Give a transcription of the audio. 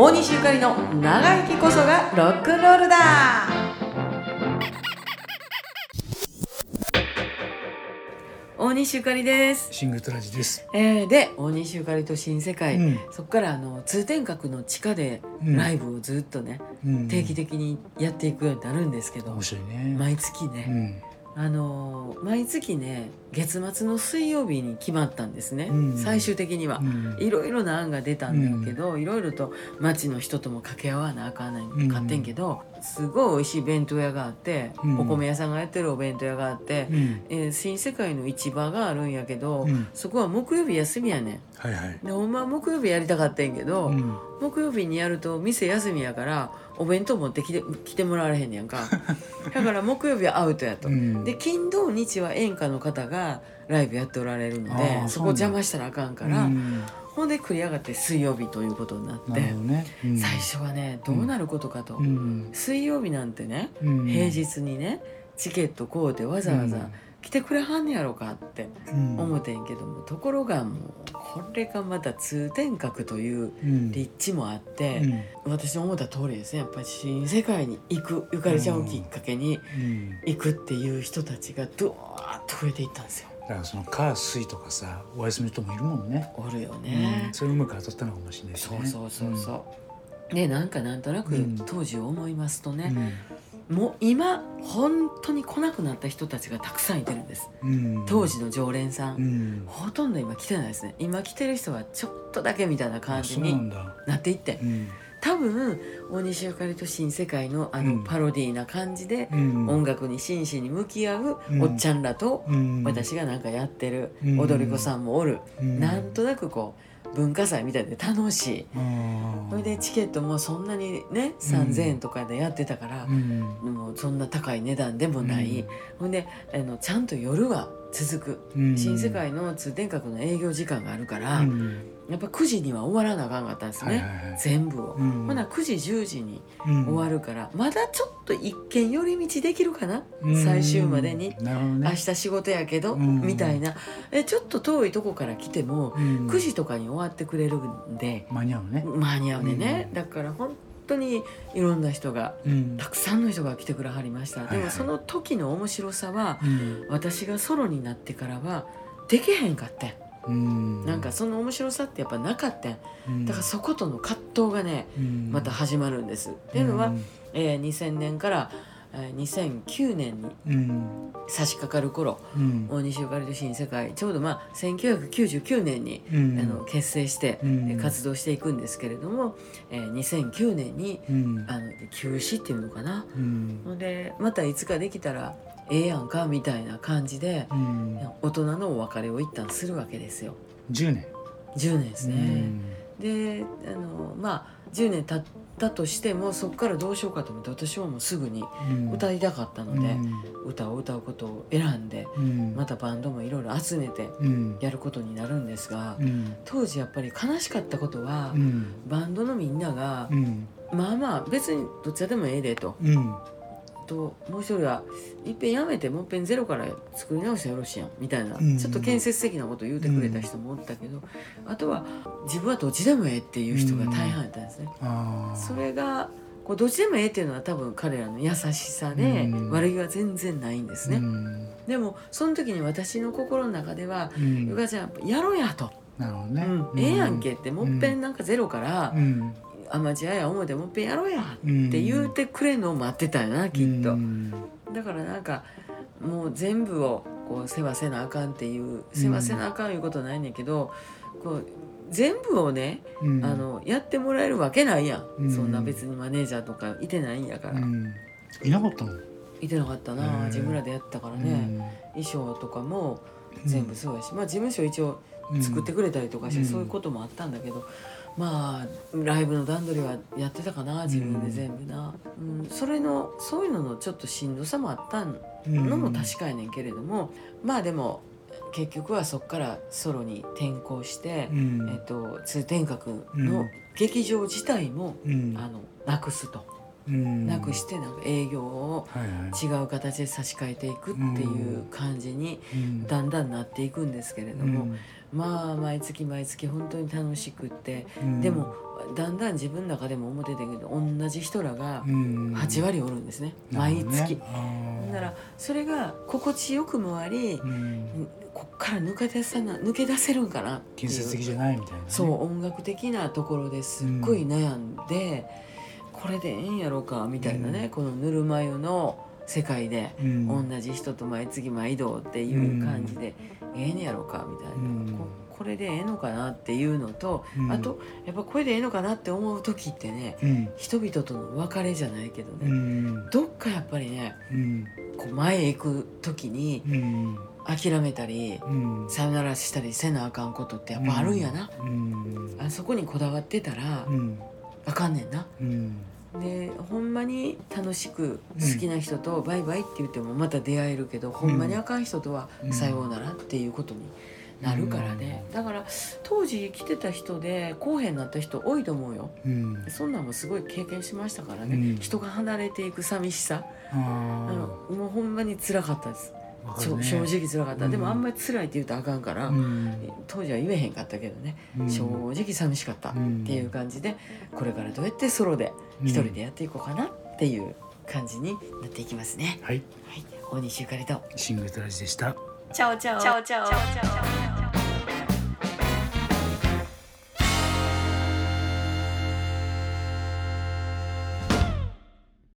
大西ゆかりの長生きこそがロックンロールだ。大西ゆかりです、シングルトラジです。えー、で大西ゆかりと新世界、うん。そこからあの通天閣の地下でうん。ライブをずっとね、うん。定期的にやっていくようになるんですけど、面白いね。毎月ね、うん。あのー毎月ね月末の水曜日に決まったんですね、うん。最終的には。う。ん。いろいろな案が出たんだけど、いろいろと町の人とも掛け合わなあかんないかってんけど、すごい美味しい弁当屋があって、うん。お米屋さんがやってるお弁当屋があって、うん。えー新世界の市場があるんやけど、うん。そこは木曜日休みやねはいはい。んでほんまは木曜日やりたかったんやけど、うん。木曜日にやると店休みやからお弁当持ってきて来てもらわれへんねやんか だから木曜日はアウトやと。うんで金土日は演歌の方がライブやっておられるのあでーそこ邪魔したらあかんから、うんほんで繰り上がって水曜日ということになってね。うん最初はねどうなることかと、うん。水曜日なんてね、うん平。日にねチケット買うてわざわざうん来てくれはんねやろかってうん思ってんけども、ところがもうこれがまた通天閣といううん。立地もあって、うん私の思った通りですねやっぱり新世界に行くゆかりちゃんをきっかけにうん。行くっていう人たちがドワーッと増えていったんですよ。だからその火水とかさお休みの人もいるもんね。おるようねん。それうまく当たったのかもしれないしね。そうそうそうそう。でなんかなんとなくうん当時を思いますとうん。ね、もう今本当に来なくなった人たちがたくさんいてるんですうん。当時の常連さん、うん。ほとんど今来てないですね今来てる人はちょっとだけみたいな感あじになっていってうん。多分大西ゆかりと新世界のあのうんパロディーな感じでうん。音楽に真摯に向き合ううんおっちゃんらとうん。私がなんかやってるうん踊り子さんもおるうんなんとなくこう文化祭みたいで楽しい。うん。それでチケットもそんなにね3,000円とかでやってたからうん。もうそんな高い値段でもない、ほんであのちゃんと夜は続く、うん。新世界の通天閣の営業時間があるから、うんやっぱ9時には終わらなあかんかったんですね、はいはいはい。全部を、うん。ほな9時10時にうん。終わるから、まだちょっと一見寄り道できるかな、うん。最終までに、ね。明日仕事やけど、うん。みたいな。えちょっと遠いとこから来ても、うん。9時とかに終わってくれるんで間に合うね。間に合うね。ね、うん。だから本当にいろんな人がうん。たくさんの人が来てくれはりました、でもその時の面白さはうん。私がソロになってからはできへんかってん、うん。なんかその面白さってやっぱなかったん。うん。だからそことの葛藤がねうん。また始まるんです、っていうのは、えー2000年から、えー2009年にうん差し掛かる頃うん。大西ゆかりと新世界ちょうどまあ1999年に、うん。あの結成して、うん。えー活動していくんですけれども、えー2009年にうん。あの休止っていうのかな。うん。でまたいつかできたらええやんかみたいな感じでうん。大人のお別れを一旦するわけですよ。10年。10年ですうね、ん。であのまあ10年経ったとしてもそこからどうしようかと思って私はもうすぐにうん。歌いたかったので、歌を歌うことを選んでうん。またバンドもいろいろ集めてうん。やることになるんですがうん。当時やっぱり悲しかったことはうん。バンドのみんながうん。まあまあ別にどっちでもええでと。うんともう一人はいっぺんやめてもう一遍ゼロから作り直したらよろしいやんみたいな、うんちょっと建設的なこと言うてくれた人もおったけど、あとは自分はどっちでもええっていう人が大半やったんですね。それがこうどっちでもええっていうのは多分彼らの優しさで、うん。悪気は全然ないんですね。うん。でもその時に私の心の中では「うん。ゆかちゃんやろうや」と。なるほど「ね。うん。ええやんけ」ってもっぺんなんかゼロからうんアマチュアや思うてもっぺんやろうや。って言うてくれんのを待ってたよなきっと。うん。だからなんかもう全部をこう世話せなあかんっていう世話せなあかんいうことないねんけど、こう全部をね、うん。あのやってもらえるわけないやん、うん。そんな別にマネージャーとかいてないんやから、うん。いなかったの？いてなかったな、うん自分らでやったからね、衣装とかも全部そうやし、まあ事務所一応作ってくれたりとかして、うん。そういうこともあったんだけどまあライブの段取りはやってたかな自分で全部な、うん。それのそういうののちょっとしんどさもあったんのも確かやねんけれども、まあでも結局はそこからソロに転向して、うん。えっと、通天閣うのん。劇場自体も、うん。あのなくすと、うんなくしてなんか営業を違う形で差し替えていくっていう感じにうん。だんだんなっていくんですけれども、まあ毎月毎月本当に楽しくって、うん。でもだんだん自分の中でも思ってたけど同じ人らがうん。8割おるんですね、毎月。あー。だからそれが心地よくもあり、うん。こっから抜け出さな抜け出せるんかなっていう。建設的じゃないみたいなね。そう音楽的なところですっごい悩んで、これでええんやろうかみたいなね、うん。このぬるま湯の世界でうん。同じ人と毎月毎度っていう感じで、ええんやろうかみたいな、うん。ここれでええのかなっていうのと、うん。あとやっぱこれでええのかなって思う時ってねうん。人々との別れじゃないけどうね、ん。どっかやっぱりねうん。こう前へ行く時にうん。諦めたりうん。さよならしたりせなあかんことってやっぱあるんやな、うん。あそこにこだわってたらうんあかんねんな。うん。でほんまに楽しく好きな人とバイバイって言ってもまた出会えるけど、ほんまにあかん人とはうん。さようならっていうことになるからね、だから当時来てた人で後編になった人多いと思うよ。うん。そんなんもすごい経験しましたからね、うん。人が離れていく寂しさ。ああのもうほんまに辛かったです、正直辛かった、うん。でもあんまり辛いって言うとあかんから、うん。当時は言えへんかったけどね、うん。正直寂しかったっていう感じでこれからどうやってソロで一人でやっていこうかなっていう感じになっていきますね。はい。はい、大西ゆかりと。シングルトラジでした。チャオチャオ。チャオチャオ